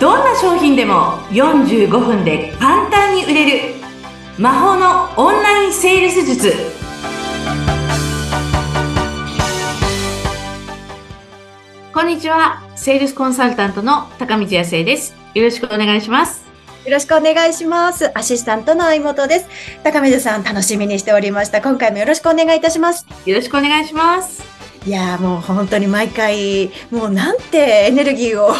どんな商品でも45分で簡単に売れる魔法のオンラインセールス術こんにちはセールスコンサルタントの高道康生ですよろしくお願いしますよろしくお願いします。アシスタントの相本です。高水さん、楽しみにしておりました。今回もよろしくお願いいたします。よろしくお願いしますいやーもう本当に毎回、もうなんてエネルギーを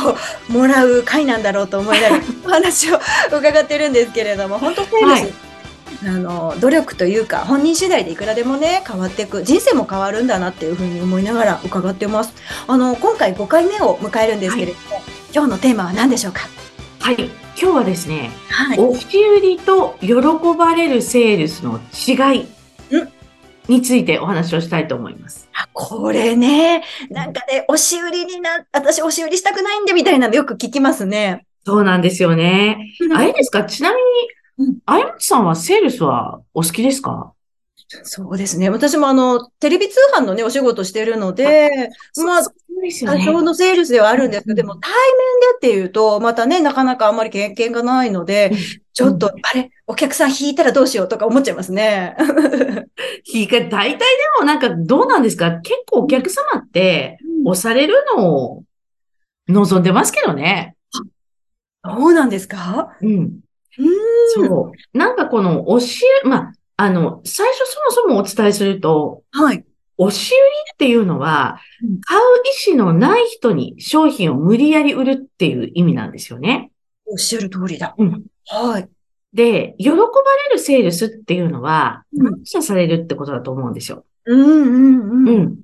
もらう回なんだろうと思いながら お話を伺ってるんですけれども、本当そうです。はい。あの努力というか本人次第でいくらでもね変わっていく人生も変わるんだなっていうふうに思いながら伺ってます。あの今回5回目を迎えるんですけれども、今日のテーマは何でしょうか？はい。今日はですねはい。押し売りと喜ばれるセールスの違いについてお話をしたいと思います。あこれね、なんかね、押し売りにな、私押し売りしたくないんでみたいなのよく聞きますね。そうなんですよね。あれですか？ちなみうんに、あやさんはセールスはお好きですか？そうですね。私もあの、テレビ通販のね、お仕事してるので、まあ、ですよね。多少のセールスではあるんですけど、うんでも対面でっていうと、またね、なかなかあんまり経験がないので、ちょっと、あれ、お客さん引いたらどうしようとか思っちゃいますね。いいか、大体でもなんかどうなんですか？結構お客様って押されるのを望んでますけどね。そうなんですか？うん。うーん。そう。なんかこの押し売り、まあ、あの、最初そもそもお伝えすると、はい。押し売りっていうのはうん、買う意思のない人に商品を無理やり売るっていう意味なんですよね。おっしゃる通りだ。うんはい。で、喜ばれるセールスっていうのは、うん感謝されるってことだと思うんですよ。うんうんうん。うん。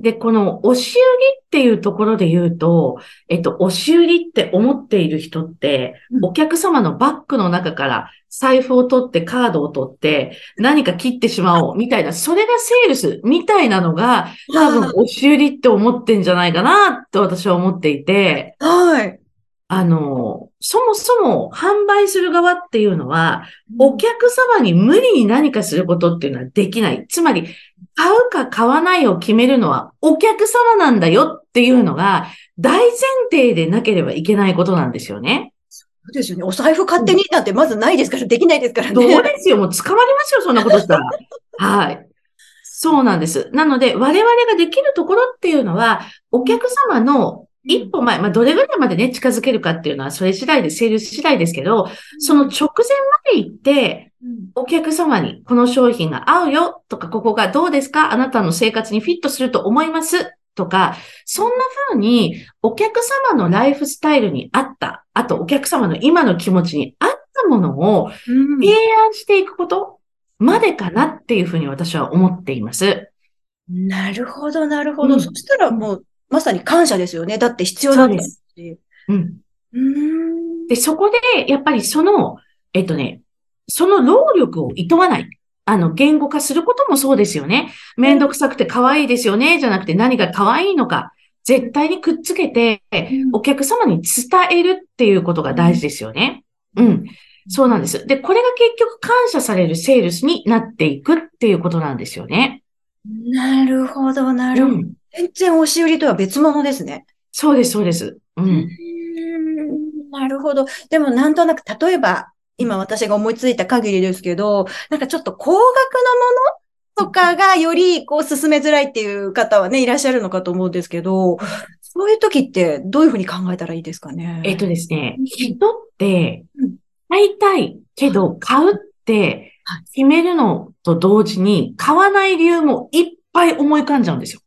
で、この押し売りっていうところで言うと、えっと、押し売りって思っている人って、うんお客様のバッグの中から財布を取ってカードを取って何か切ってしまおうみたいな、それがセールスみたいなのが多分押し売りって思ってんじゃないかなって私は思っていて、はい。あの、そもそも販売する側っていうのは、お客様に無理に何かすることっていうのはできない。つまり、買うか買わないを決めるのはお客様なんだよっていうのが大前提でなければいけないことなんですよね。そうですよね。お財布勝手になんてまずないですから、できないですからね。そうですよ。もう捕まりますよ、そんなことしたら。はい。そうなんです。なので、我々ができるところっていうのは、お客様の一歩前、まあ、どれぐらいまでね、近づけるかっていうのは、それ次第で、セールス次第ですけど、その直前まで行って、うん。お客様にこの商品が合うよとか、ここがどうですかあなたの生活にフィットすると思いますとか、そんな風にお客様のライフスタイルに合った、あとお客様の今の気持ちに合ったものをうん。提案していくことまでかなっていうふうに私は思っています。なるほど、なるほど。うん。そしたらもう、まさに感謝ですよね。だって必要だったし。うん。うーん。で、そこで、やっぱりその、えっとね、その労力を厭わない。あの、言語化することもそうですよね。めんどくさくて可愛いですよね、じゃなくて何が可愛いのか、絶対にくっつけて、お客様に伝えるっていうことが大事ですよね。うん。そうなんです。で、これが結局感謝されるセールスになっていくっていうことなんですよね。なるほど、なるほど。うん。全然押し売りとは別物ですね。そうです、そうです。う。うんんなるほど。でもなんとなく、例えば、今私が思いついた限りですけど、なんかちょっと高額のものとかがよりこう進めづらいっていう方はね、いらっしゃるのかと思うんですけど、そういう時ってどういうふうに考えたらいいですかね？えっとですねうん、人ってうん、買いたいけど、買うってはい決めるのと同時に、買わない理由もいっぱい思い浮かんじゃうんですよ。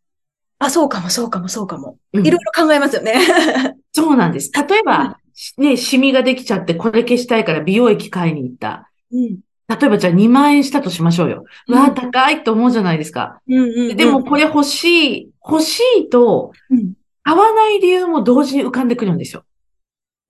あ、そうかも、そうかも、そうかも。うんいろいろ考えますよね。そうなんです。例えば、ね、シミができちゃって、これ消したいから美容液買いに行った。うん。例えばじゃあ2万円したとしましょうよ。うんわあ、高いと思うじゃないですか。うんうんうんでもこれ欲しい、欲しいと、うん買わない理由も同時に浮かんでくるんですよ。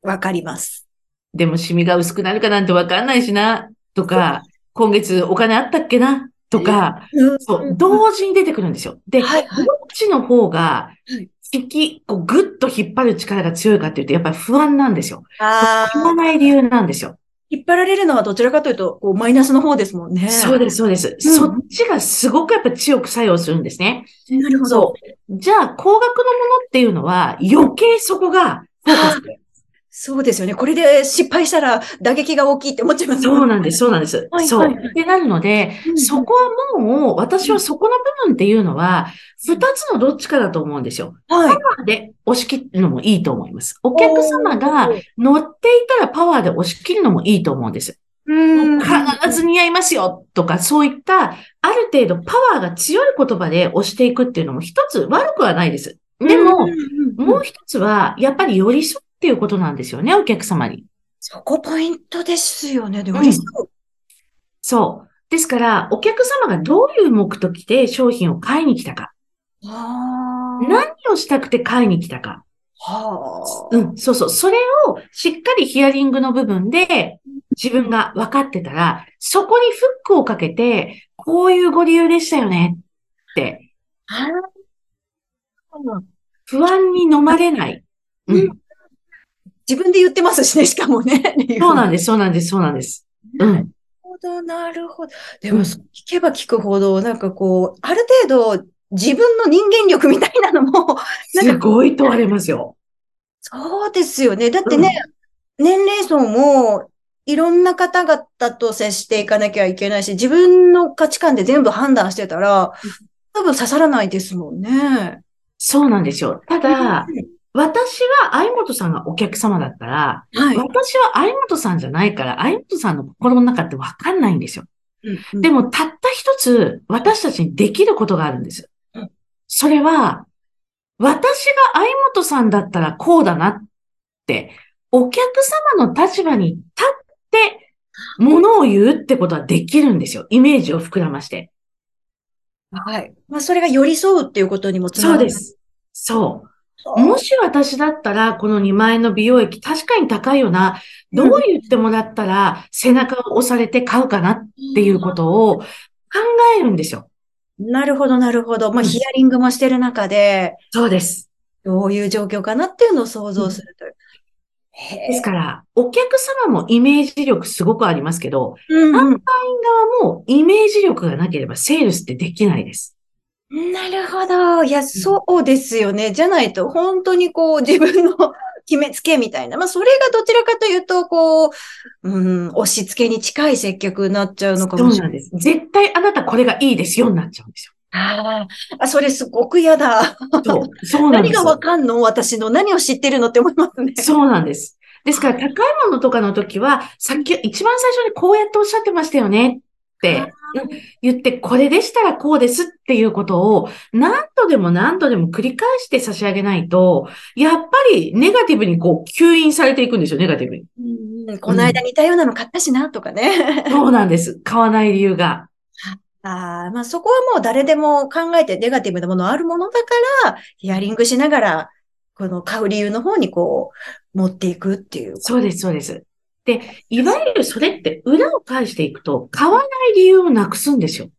わかります。でもシミが薄くなるかなんてわかんないしな、とか、今月お金あったっけな、とか、そう、同時に出てくるんですよ。で、はいはいどっちの方がはい、引き、こう、ぐっと引っ張る力が強いかっていうと、やっぱり不安なんですよ。あ買わあ、ない理由なんですよ。引っ張られるのはどちらかというと、こう、マイナスの方ですもんね。そうです、そうです。うんそっちがすごくやっぱ強く作用するんですね。なるほど。じゃあ、高額のものっていうのは、余計そこがフォーカスでそうですよね。これで失敗したら打撃が大きいって思っちゃいますそうなんです、そうなんです。はいそう。ってなるので、うんうんそこはもう、私はそこの部分っていうのは、二つのどっちかだと思うんですよ。はい。で、押し切るのもいいと思います。お客様が乗っていたらパワーで押し切るのもいいと思うんです。うん。必ず似合いますよとか、そういった、ある程度パワーが強い言葉で押していくっていうのも一つ悪くはないです。でも、もう一つは、やっぱり寄り添うっていうことなんですよね、お客様に。そこポイントですよね。で、寄り添う。そう。ですから、お客様がどういう目的で商品を買いに来たか。何をしたくて買いに来たか、はあ。うん、そうそう。それをしっかりヒアリングの部分で自分が分かってたら、そこにフックをかけて、こういうご理由でしたよねって、不安に飲まれない。ううんん、自分で言ってますしね、しかもね。そうなんです、そうなんです、そうなんです。う。なんるほど、なるほど。でも、うん聞けば聞くほど、なんかこう、ある程度、自分の人間力みたいなのも、なんか、すごい問われますよ。そうですよね。だってね、年齢層も、いろんな方々と接していかなきゃいけないし、自分の価値観で全部判断してたら、多分刺さらないですもんね。そうなんですよ。ただ、私は相本さんがお客様だったら、はい。私は相本さんじゃないから、相本さんの心の中ってわかんないんですよ。でも、も、たった一つ、私たちにできることがあるんですうん。それは、私が相本さんだったらこうだなって、お客様の立場に立って、ものを言うってことはできるんですよ。イメージを膨らまして。はい。まあ、それが寄り添うっていうことにもつながる。そうで。す。そう。もし私だったら、この2万円の美容液、確かに高いよな。どう言ってもらったら、背中を押されて買うかなっていうことを考えるんですよ。なるほど、なるほど。まあ、うんヒアリングもしてる中で、そうです。どういう状況かなっていうのを想像するという。へですから、お客様もイメージ力すごくありますけど、うんうん側もイメージ力がなければセールスってできないです。なるほど。いや、そうですよね。じゃないと、本当にこう、自分の決めつけみたいな。まあ、それがどちらかというと、こう、うん、押し付けに近い接客になっちゃうのかそもしれない。うなんです。絶対あなたこれがいいですよになっちゃうんですあーあ、それすごく嫌だ。よ。そう。そうなんです。何がわかんの？私の何を知ってるのって思いますね。そうなんです。ですから、高いものとかの時は、さっき、一番最初にこうやっておっしゃってましたよねってうん言って、これでしたらこうですっていうことを何度でも何度でも繰り返して差し上げないと、やっぱりネガティブにこう吸引されていくんですよ、ネガティブに。うんこの間似たようなの買ったしな、とかね。そうなんです。買わない理由が。ああ、まあそこはもう誰でも考えてネガティブなものあるものだから、ヒアリングしながら、この買う理由の方にこう、持っていくっていう。そうです、そうです。で、いわゆるそれって裏を返していくと、買わない理由をなくすんですよ。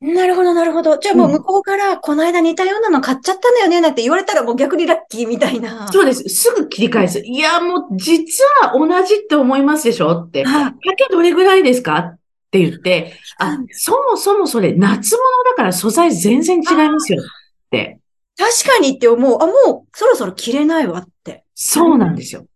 なるほど、なるほど。じゃあもう向こうから、この間似たようなの買っちゃったんだよね、なんて言われたらもう逆にラッキーみたいな。そうです。すぐ切り返す。いや、もう実は同じって思いますでしょって。あだけどれぐらいですかって言って、あそもそもそれ夏物だから素材全然違いますよって。確かにって思う。あ、もうそろそろ着れないわって。そうなんですよ。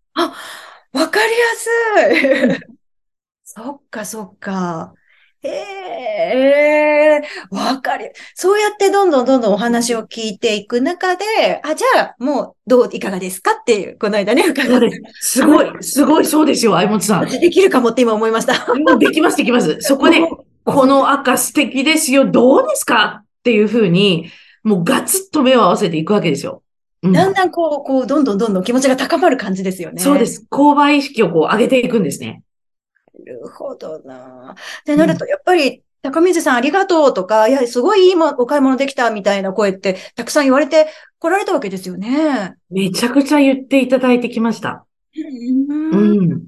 わかりやすい。そっか、そっか。へえ、わかり、そうやってどんどんどんどんお話を聞いていく中で、あ、じゃあ、もう、どう、いかがですかっていう、この間ね、伺ってです。すごい、すごい、そうですよ、相本さん。できるかもって今思いました。もうできます、できます。そこで、この赤素敵ですよ、どうですかっていうふうに、もうガツッと目を合わせていくわけですよ。うんだんだんこう、こう、どんどんどんどん気持ちが高まる感じですよね。そうで。す。購買意識をこう上げていくんですね。なるほどな。ってなると、やっぱり、高水さんありがとうとか、いや、すごいいいもお買い物できたみたいな声って、たくさん言われて来られたわけですよね。めちゃくちゃ言っていただいてきました。うんうん。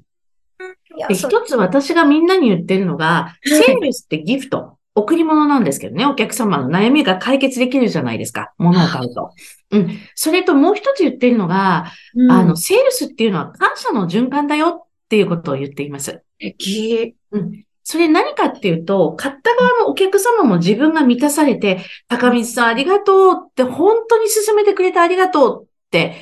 一つ私がみんなに言ってるのが、いセールスってギフト、贈り物なんですけどね、お客様の悩みが解決できるじゃないですか、物を買うと。うん。それともう一つ言ってるのが、うんあの、セールスっていうのは感謝の循環だよっていうことを言っています。素敵。うん。それ何かっていうと、買った側のお客様も自分が満たされて、高水さんありがとうって、本当に勧めてくれてありがとうって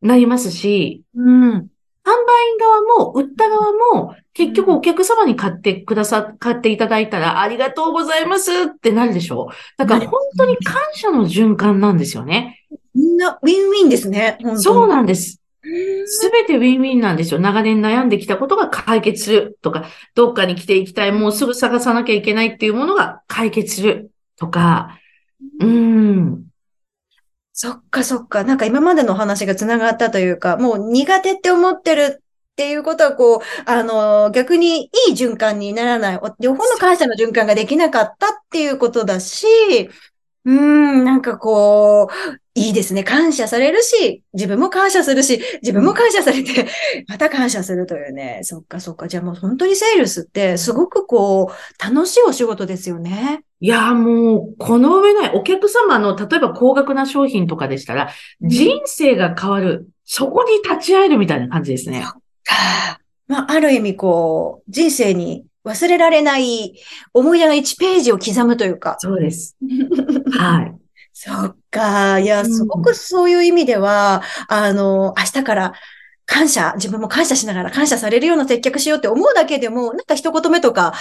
なりますし、うん。販売員側も、売った側も、結局お客様に買ってくださ、買っていただいたら、ありがとうございますってなるでしょ？だから本当に感謝の循環なんですよね。みんなウィンウィンですね。そうなんです。うんすべてウィンウィンなんですよ。長年悩んできたことが解決するとか、どっかに来ていきたい、もうすぐ探さなきゃいけないっていうものが解決するとか、うーん。そっかそっか。なんか今までのお話が繋がったというか、もう苦手って思ってるっていうことは、こう、あの、逆にいい循環にならない。お両方の感謝の循環ができなかったっていうことだし、うーん、なんかこう、いいですね。感謝されるし、自分も感謝するし、自分も感謝されて、また感謝するというね。そっかそっか。じゃあもう本当にセールスって、すごくこう、楽しいお仕事ですよね。いやーもう、この上ないお客様の、例えば高額な商品とかでしたら、人生が変わる。そこに立ち会えるみたいな感じですね。か まあ、ある意味こう、人生に忘れられない思い出の1ページを刻むというか。そうです。はい。そっか。いや、うんすごくそういう意味では、あの、明日から感謝、自分も感謝しながら感謝されるような接客しようって思うだけでも、なんか一言目とか、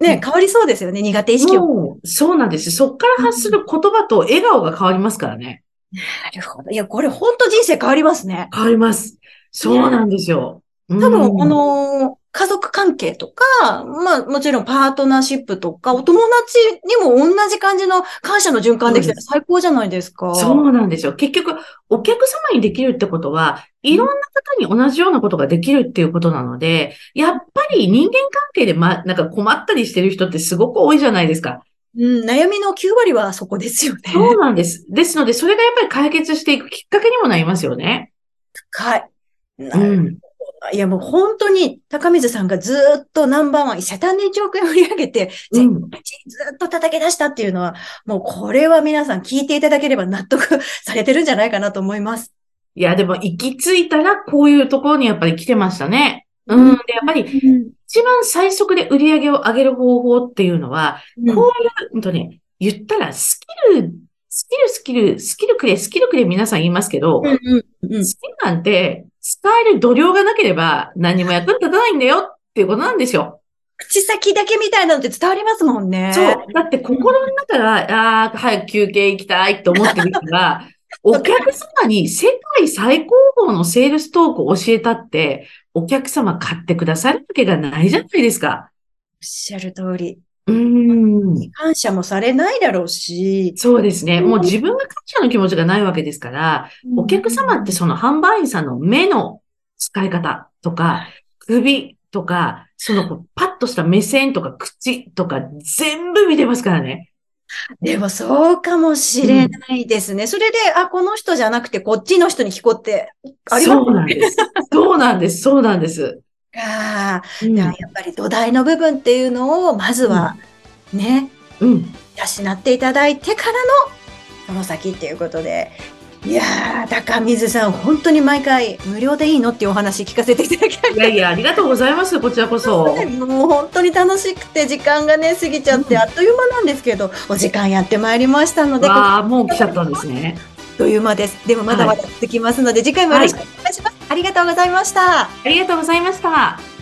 ね、変わりそうですよね。苦手意識を。そうなんです。そっから発する言葉と笑顔が変わりますからね。なるほど。いや、これ本当人生変わりますね。変わります。そうなんですよ。多分、うんあの、家族関係とか、まあもちろんパートナーシップとか、お友達にも同じ感じの感謝の循環できたら最高じゃないですか。そうなんですよ。結局、お客様にできるってことは、いろんな方に同じようなことができるっていうことなので、やっぱり人間関係でま、なんか困ったりしてる人ってすごく多いじゃないですか。うん、悩みの9割はそこですよね。そうなんです。ですので、それがやっぱり解決していくきっかけにもなりますよね。はい。なるうん。いや、もう本当に高水さんがずーっとナンバーワン、セタン1億円売り上げて、う全ん。ずっと叩き出したっていうのは、もうこれは皆さん聞いていただければ納得されてるんじゃないかなと思います。いや、でも行き着いたらこういうところにやっぱり来てましたね。うん。で、やっぱり一番最速で売り上げを上げる方法っていうのは、うんこういう、うんとね、言ったらスキル、スキル、スキル、スキルくれ、スキルくれ皆さん言いますけど、うんうんうんスキルなんて使える度量がなければ何も役に立たないんだよっていうことなんですよ。口先だけみたいなのって伝わりますもんね。そう。だって心の中が、ああ、早く休憩行きたいと思ってる人が、お客様に世界最高峰のセールストークを教えたって、お客様買ってくださるわけがないじゃないですか。おっしゃる通り。うーん。感謝もされないだろうし。そうですね。もう自分が感謝の気持ちがないわけですから、お客様ってその販売員さんの目の使い方とか、首とか、そのパッとした目線とか口とか全部見てますからね。でもそうかもしれないですね。それで、あ、この人じゃなくてこっちの人に聞こうってありますそうなんです。そうなんです。そうなんです。か。うんやっぱり土台の部分っていうのを、まずはね、うん。養っていただいてからの、その先っていうことで。いやー、高水さん、本当に毎回無料でいいのっていうお話聞かせていただきありいやいや、ありがとうございます。こちらこそ。もう本当に楽しくて時間がね、過ぎちゃってあっという間なんですけど、お時間やってまいりましたので、わあ、もう来ちゃったんですね。あっという間です。でもまだまだ続きますので、次回もよろしくお願いします。ありがとうございました。ありがとうございました。